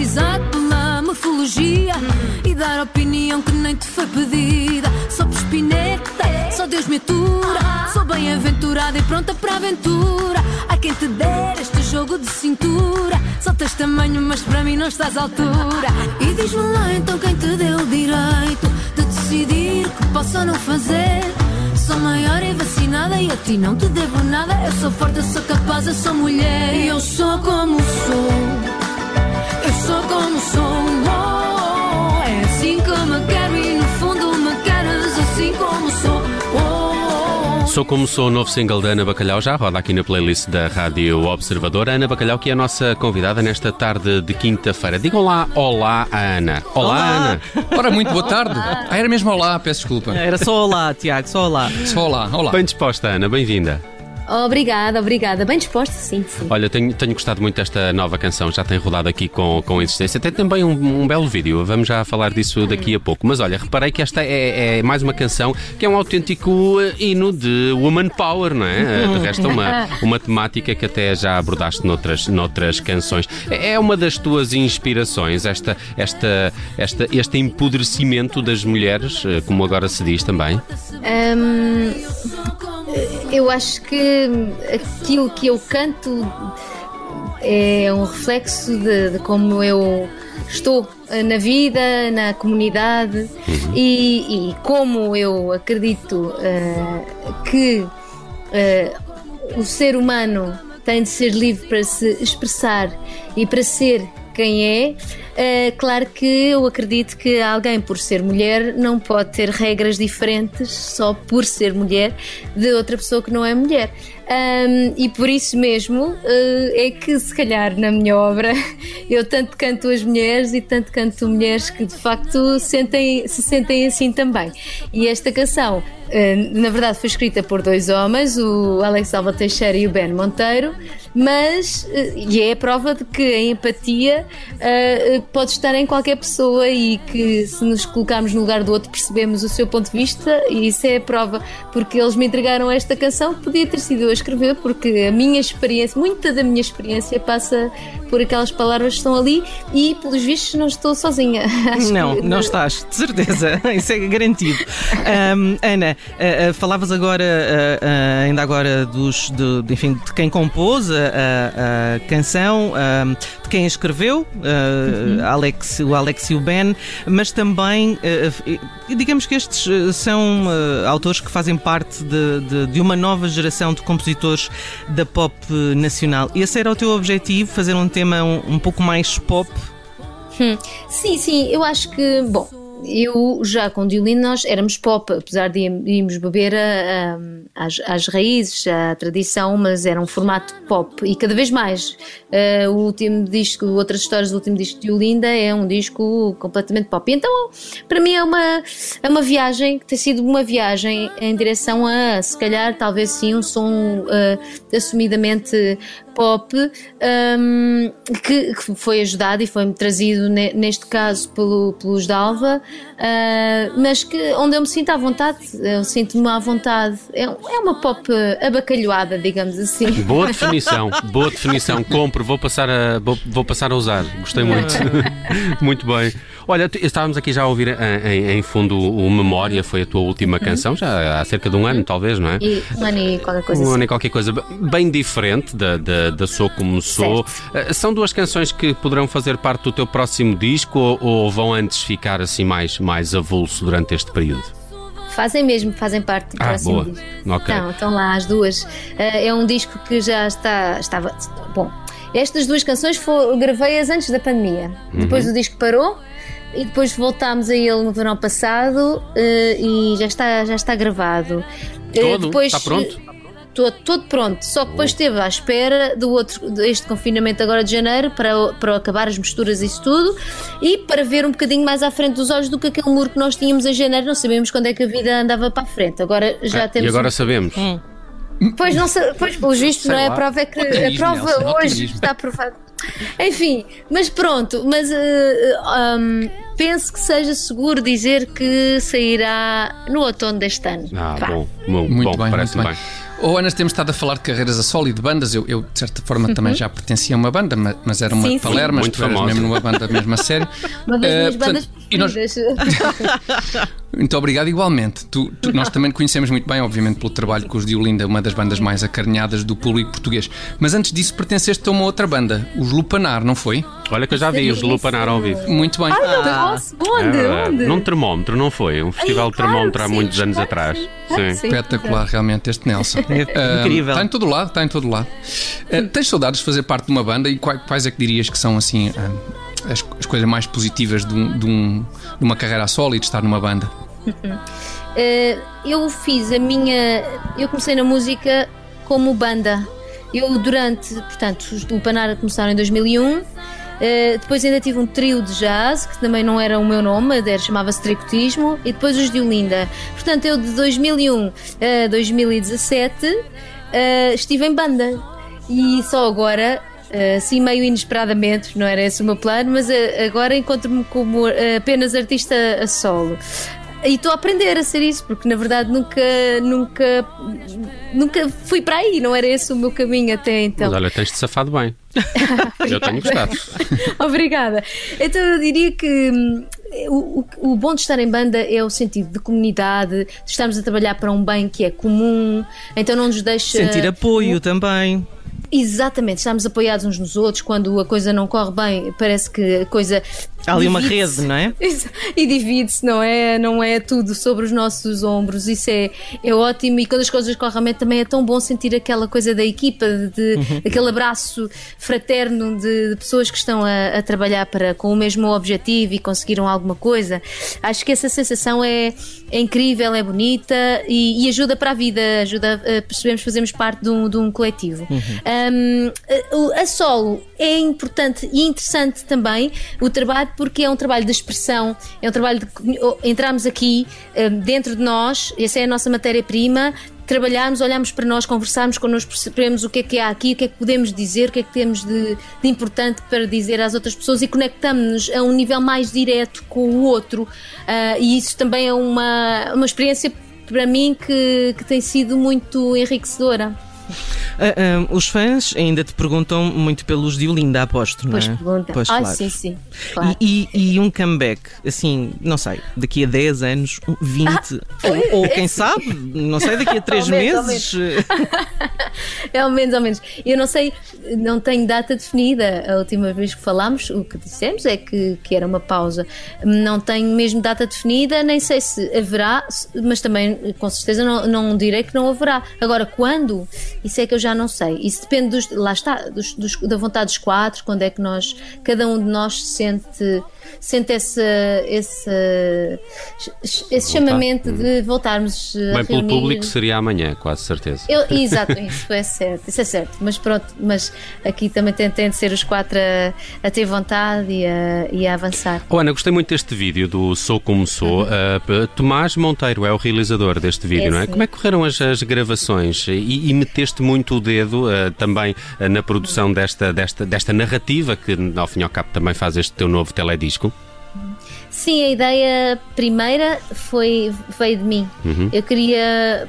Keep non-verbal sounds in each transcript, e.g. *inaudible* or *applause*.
me analisar pela morfologia e dar opinião que nem te foi pedida. Sou espineta, só Deus me atura. Sou bem-aventurada e pronta para a aventura. Há quem te der este jogo de cintura. Só tens tamanho, mas para mim não estás à altura. E diz-me lá então quem te deu o direito de decidir o que posso ou não fazer. Sou maior e vacinada e a ti não te devo nada. Eu sou forte, eu sou capaz, eu sou mulher. E eu sou como sou. Sou como sou o novo single da Ana Bacalhau, já roda aqui na playlist da Rádio Observador. A Ana Bacalhau, que é a nossa convidada nesta tarde de quinta-feira. Digam lá olá à Ana. Olá, Ana. Ora, muito boa tarde. Ah, era mesmo olá, peço desculpa. Era só olá, Tiago, só olá. Só olá, olá. Bem disposta, Ana, bem-vinda. Obrigada, obrigada. Bem disposta, sim, sim. Olha, tenho, tenho gostado muito desta nova canção, já tem rodado aqui com, com insistência. Tem também um, um belo vídeo, vamos já falar disso daqui a pouco. Mas olha, reparei que esta é, é mais uma canção que é um autêntico eh, hino de Woman Power, não é? De *laughs* resto, uma, uma temática que até já abordaste noutras, noutras canções. É uma das tuas inspirações, esta, esta, esta, este empodrecimento das mulheres, eh, como agora se diz também? Hum, eu acho que aquilo que eu canto é um reflexo de, de como eu estou na vida, na comunidade e, e como eu acredito uh, que uh, o ser humano tem de ser livre para se expressar e para ser quem é. Uh, claro que eu acredito que alguém, por ser mulher, não pode ter regras diferentes só por ser mulher de outra pessoa que não é mulher. Um, e por isso mesmo uh, é que, se calhar, na minha obra, *laughs* eu tanto canto as mulheres e tanto canto mulheres que de facto sentem, se sentem assim também. E esta canção, uh, na verdade, foi escrita por dois homens, o Alex Alva Teixeira e o Ben Monteiro, mas uh, e é a prova de que a empatia pode estar em qualquer pessoa e que, se nos colocarmos no lugar do outro, percebemos o seu ponto de vista, e isso é a prova, porque eles me entregaram esta canção podia ter sido eu a escrever, porque a minha experiência, muita da minha experiência passa por aquelas palavras que estão ali e, pelos vistos, não estou sozinha. *laughs* Acho não, que... não estás, de certeza, *laughs* isso é garantido. Um, Ana, uh, uh, falavas agora, uh, ainda agora, dos, de, de, enfim, de quem compôs a, a canção, de quem a escreveu, uhum. Alex, o Alex e o Ben, mas também, digamos que estes são autores que fazem parte de, de, de uma nova geração de compositores da pop nacional. Esse era o teu objetivo, fazer um tema um, um pouco mais pop? Hum, sim, sim, eu acho que, bom, eu já com o Diolino nós éramos pop, apesar de irmos beber a, a, às, às, raízes, à tradição, mas era um formato pop e cada vez mais. Uh, o último disco, outras histórias do último disco de Olinda é um disco completamente pop. Então, para mim é uma, é uma viagem, que tem sido uma viagem em direção a, se calhar, talvez sim, um som uh, assumidamente pop um, que, que, foi ajudado e foi-me trazido ne, neste caso pelo, pelos Dalva, uh, mas que onde eu me sinto à vontade, eu sinto-me à vontade. É, é uma pop abacalhoada, digamos assim. *laughs* Boa definição, boa definição. Compro, vou passar a, vou, vou passar a usar. Gostei muito. *laughs* muito bem. Olha, estávamos aqui já a ouvir em, em, fundo o Memória, foi a tua última uhum. canção, já há cerca de um ano, talvez, não é? E um ano e qualquer coisa. Um ano e qualquer coisa, bem diferente da, da, da Sou Como Sou. Certo. São duas canções que poderão fazer parte do teu próximo disco ou, ou vão antes ficar assim mais, mais avulso durante este período? Fazem mesmo, fazem parte do ah, próximo boa. disco. Okay. Então, estão lá as duas. É um disco que já está, estava. Bom, estas duas canções gravei-as antes da pandemia. Uhum. Depois o disco parou e depois voltámos a ele no verão passado uh, e já está, já está gravado. Todo? Uh, depois, está pronto? Todo, todo pronto, só que depois esteve à espera do outro, deste confinamento agora de janeiro para, para acabar as misturas e isso tudo e para ver um bocadinho mais à frente dos olhos do que aquele muro que nós tínhamos em janeiro, não sabíamos quando é que a vida andava para a frente. Agora já ah, temos. E agora um... sabemos. Hum. Pois, não pois, pelos vistos, não é? A prova é que a prova hoje está aprovada. Enfim, mas pronto, mas uh, um, penso que seja seguro dizer que sairá no outono deste ano. Ah, bom, bom, muito bom, bem, parece bem. bem. Ou Ana, temos estado a falar de carreiras a solo e de bandas. Eu, eu de certa forma, também já pertencia a uma banda, ma- mas, era uma Sim, de sim. Palermo, mas Muito tu eras famosa. mesmo numa banda mesmo a sério. *laughs* Uma das Eh, minhas portanto, bandas e nós- preferidas. *laughs* Muito obrigado, igualmente. Tu- tu- nós também te conhecemos muito bem, obviamente, pelo trabalho com os Diolinda, uma das bandas mais acarinhadas do público português. Mas antes disso, pertenceste a uma outra banda, os Lupanar, não foi? Olha que eu já vi os Lupanar ao vivo. Muito bem. Ai, posso. Onde? É. Onde? Num termómetro, não foi? Um festival Ai, de claro termómetro há sim, muitos anos claro atrás. sim. Claro Sim. Espetacular, realmente, este Nelson. *laughs* É Ah, incrível. Está em todo lado, está em todo lado. Ah, tens saudades de fazer parte de uma banda e quais, quais é que dirias que são assim ah, as, as coisas mais positivas de, um- de um- de uma carreira a solo e de estar numa banda? *laughs* Eh, eu fiz a minha. Eu comecei na música como banda. Eu, durante. Portanto, do Panara começaram em 2001. eh, depois ainda tive um trio de jazz, que também não era o meu nome, chamava-se Tricotismo, e depois os de Olinda. Portanto, eu de 2001 a 2017 eh, estive em banda. E só agora, assim meio inesperadamente, não era esse o meu plano, mas eh, agora encontro-me como eh, apenas artista a solo. E estou a aprender a ser isso, porque na verdade nunca, nunca, nunca fui para aí, não era esse o meu caminho até então. Mas olha, tens-te safado bem. *laughs* eu tenho gostado. *laughs* Obrigada. Então eu diria que hum, o, o- o bom de estar em banda é o sentido de comunidade, de estarmos a trabalhar para um bem que é comum, então não nos deixa. Sentir apoio também. Exatamente, estamos apoiados uns nos outros. Quando a coisa não corre bem, parece que a coisa. Há ali uma rede, não é? *laughs* E divide-se, não é? Não é tudo sobre os nossos ombros. Isso é, é ótimo. E quando as coisas correm bem, também é tão bom sentir aquela coisa da equipa, de, Uhum. aquele abraço fraterno de, de pessoas que estão a, a trabalhar para, com o mesmo objetivo e conseguiram alguma coisa. Acho que essa sensação é, é incrível, é bonita e, e ajuda para a vida, ajuda a percebermos que fazemos parte de um, de um coletivo. Um, a- a solo é importante e interessante também o trabalho porque é um trabalho de expressão, é um trabalho de entrarmos aqui um, dentro de nós, essa é a nossa matéria-prima. Trabalharmos, olharmos para nós, conversarmos connosco, percebemos o que é que há aqui, o que é que podemos dizer, o que é que temos de, de importante para dizer às outras pessoas e conectamos-nos a um nível mais direto com o outro. Ah, e isso também é uma, uma experiência para mim que, que tem sido muito enriquecedora. Ah, ah, os fãs ainda te perguntam muito pelos de Olinda, aposto, não Pois é? pergunta. Pois, Ai, claro. sim, sim. Claro. E, e- e um comeback, assim, não sei, daqui a 10 anos, um 20, ou, ou quem sabe, não sei, daqui a 3 Ao menos, ao meses. É *laughs* ao menos, ao menos. Eu não sei, não tenho data definida. A última vez que falámos, o que dissemos é que, que era uma pausa. Não tenho mesmo data definida, nem sei se haverá, mas também com certeza não, não direi que não haverá. Agora, quando? Isso é que eu já não sei. Isso depende dos. Lá está, dos, dos- da vontade dos quatro, quando é que nós, cada um de nós sente, sente esse, esse, esse chamamento de voltarmos a Bem pelo público seria amanhã, quase certeza. Eu- *laughs* exato, isso é certo, isso é certo. Mas pronto, mas aqui também tem, tem de ser os quatro a, a ter vontade e a, e a avançar. Oh, Ana, gostei muito deste vídeo do Sou Como Sou. Uh, p- Tomás Monteiro é o realizador deste vídeo, É, não é? sim. Como é que correram as, as gravações? E, e meteste muito o dedo uh, também uh, na produção desta, desta, desta narrativa que, ao fim e ao cabo, também faz este teu novo teledisco? Sim, a ideia primeira foi, veio de mim. Eu queria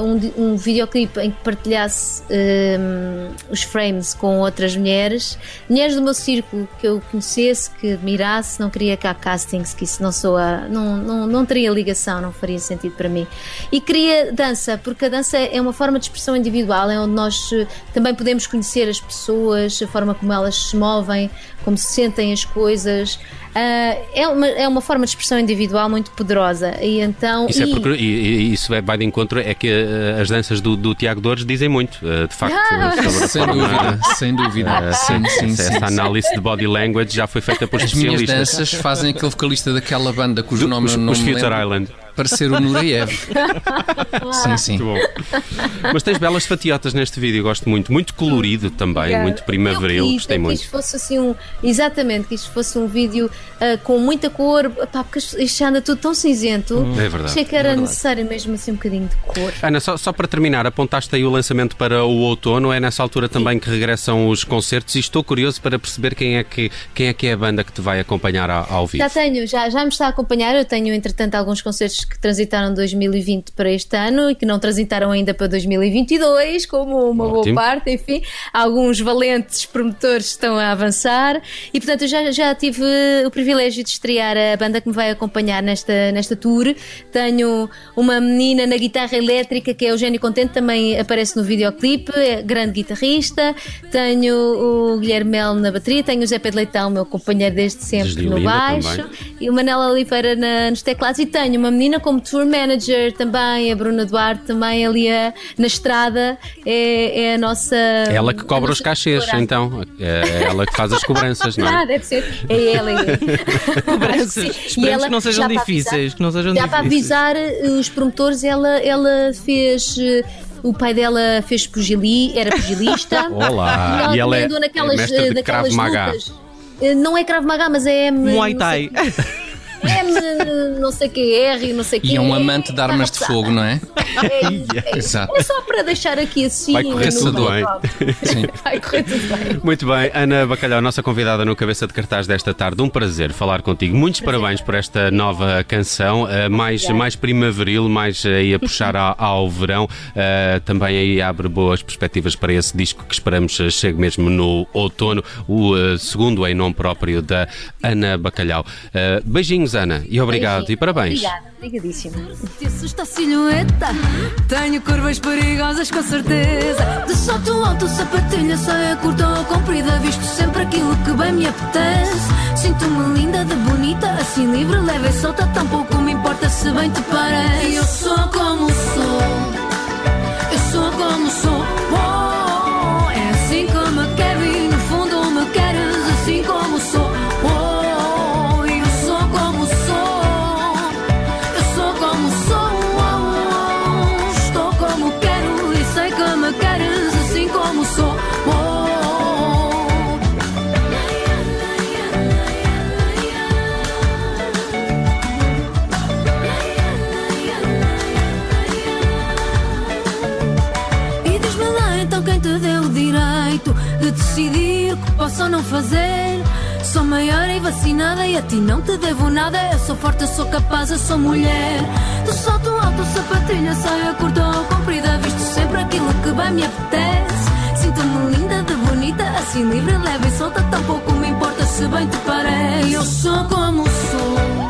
um, di- um videoclipe em que partilhasse hum, os frames com outras mulheres, mulheres do meu círculo que eu conhecesse, que admirasse, não queria cá castings, que isso não soa, não, não, não teria ligação, não faria sentido para mim. E queria dança, porque a dança é uma forma de expressão individual, é onde nós eh, também podemos conhecer as pessoas, a forma como elas se movem, como se sentem as coisas. Ah, é, uma, é uma forma de expressão individual muito poderosa. E então. Isso, é e- porque, e, e isso vai de encontro, é que uh, as danças do, do Tiago Dores dizem muito, uh, de facto, Ah! Sem forma- dúvida, sem dúvida. Uh, Sim, sim, essa, análise de body language já foi feita por As minhas especialistas. danças fazem aquele vocalista daquela banda cujo nome Os, eu não os me Future lembro, Island. Parecer o Nureyev. *laughs* sim, sim. Muito bom. Mas tens belas fatiotas neste vídeo, gosto muito. Muito colorido também, Obrigada. muito primaveril, quis, gostei eu muito. que fosse assim um. Exatamente, que isto fosse um vídeo ah, com muita cor, pá, porque isto já anda tudo tão cinzento. É verdade. Achei que era necessário mesmo assim um bocadinho de cor. Ana, só, só para terminar, apontaste aí o lançamento para o outono, é nessa altura também que regressam os concertos e estou curioso para perceber quem é que, quem é, que é a banda que te vai acompanhar ao, ao vivo. Já tenho, já, já me está a acompanhar. Eu tenho, entretanto, alguns concertos que transitaram 2020 para este ano e que não transitaram ainda para 2022, como uma Ótimo. boa parte, enfim. Alguns valentes promotores estão a avançar e, portanto, eu já, já tive o privilégio de estrear a banda que me vai acompanhar nesta, nesta tour. Tenho uma menina na guitarra elétrica que é Eugênio Contente, também aparece no videoclipe, é grande guitarrista. Tenho o Guilherme Mel na bateria, tenho o Zé Pedro Leitão, meu companheiro desde sempre no baixo, também. e o Manela Oliveira na, nos teclados. E tenho uma menina como tour manager também, a Bruna Duarte também ali a, na estrada, é, é a nossa. É ela que cobra os cachês, então. É ela que faz as cobranças, não é? Ah, deve ser. É ela. É. *laughs* cobranças. Esperemos que não sejam difíceis. Avisar, que não sejam já difíceis. para avisar os promotores, ela, ela fez o pai dela fez pugili, era pugilista. *laughs* Olá! E ela, e ela é, naquelas, é naquelas lutas. Eh, não é Krav Maga, mas é. Muay Thai. *laughs* M não sei que R, não sei que. E é um amante de armas de fogo, não é? É, é, Exato. é só para deixar aqui assim. Vai correr tudo bem. *laughs* Vai correr tudo bem. Muito bem, Ana Bacalhau, nossa convidada no Cabeça de Cartaz desta tarde. Um prazer falar contigo. Muitos prazer. parabéns por esta nova canção, uh, mais, mais primaveril, mais uh, aí a puxar ao, ao verão. Uh, também aí abre boas perspectivas para esse disco que esperamos chegue mesmo no outono, o segundo em nome próprio da Ana Bacalhau. beijinhos Beijinhos, Ana, e obrigado Beijinho. e parabéns. Obrigada, obrigadíssima. Esta silhueta, tenho curvas perigosas com certeza. De salto alto, sapatilha, saia curta ou comprida, visto sempre aquilo que bem me apetece. Sinto-me linda, de bonita, assim livre, leve e solta, tampouco me importa se bem te parece. Eu sou como sou, eu sou como sou. Oh, decidir o que posso ou não fazer. Sou maior e vacinada e a ti não te devo nada. Eu sou forte, eu sou capaz, eu sou mulher. Do salto alto, sapatilha, saia curta ou comprida. Visto sempre aquilo que bem me apetece. Sinto-me linda, de bonita, assim livre, leve e solta. Tampouco me importa se bem te parece. Eu sou como sou.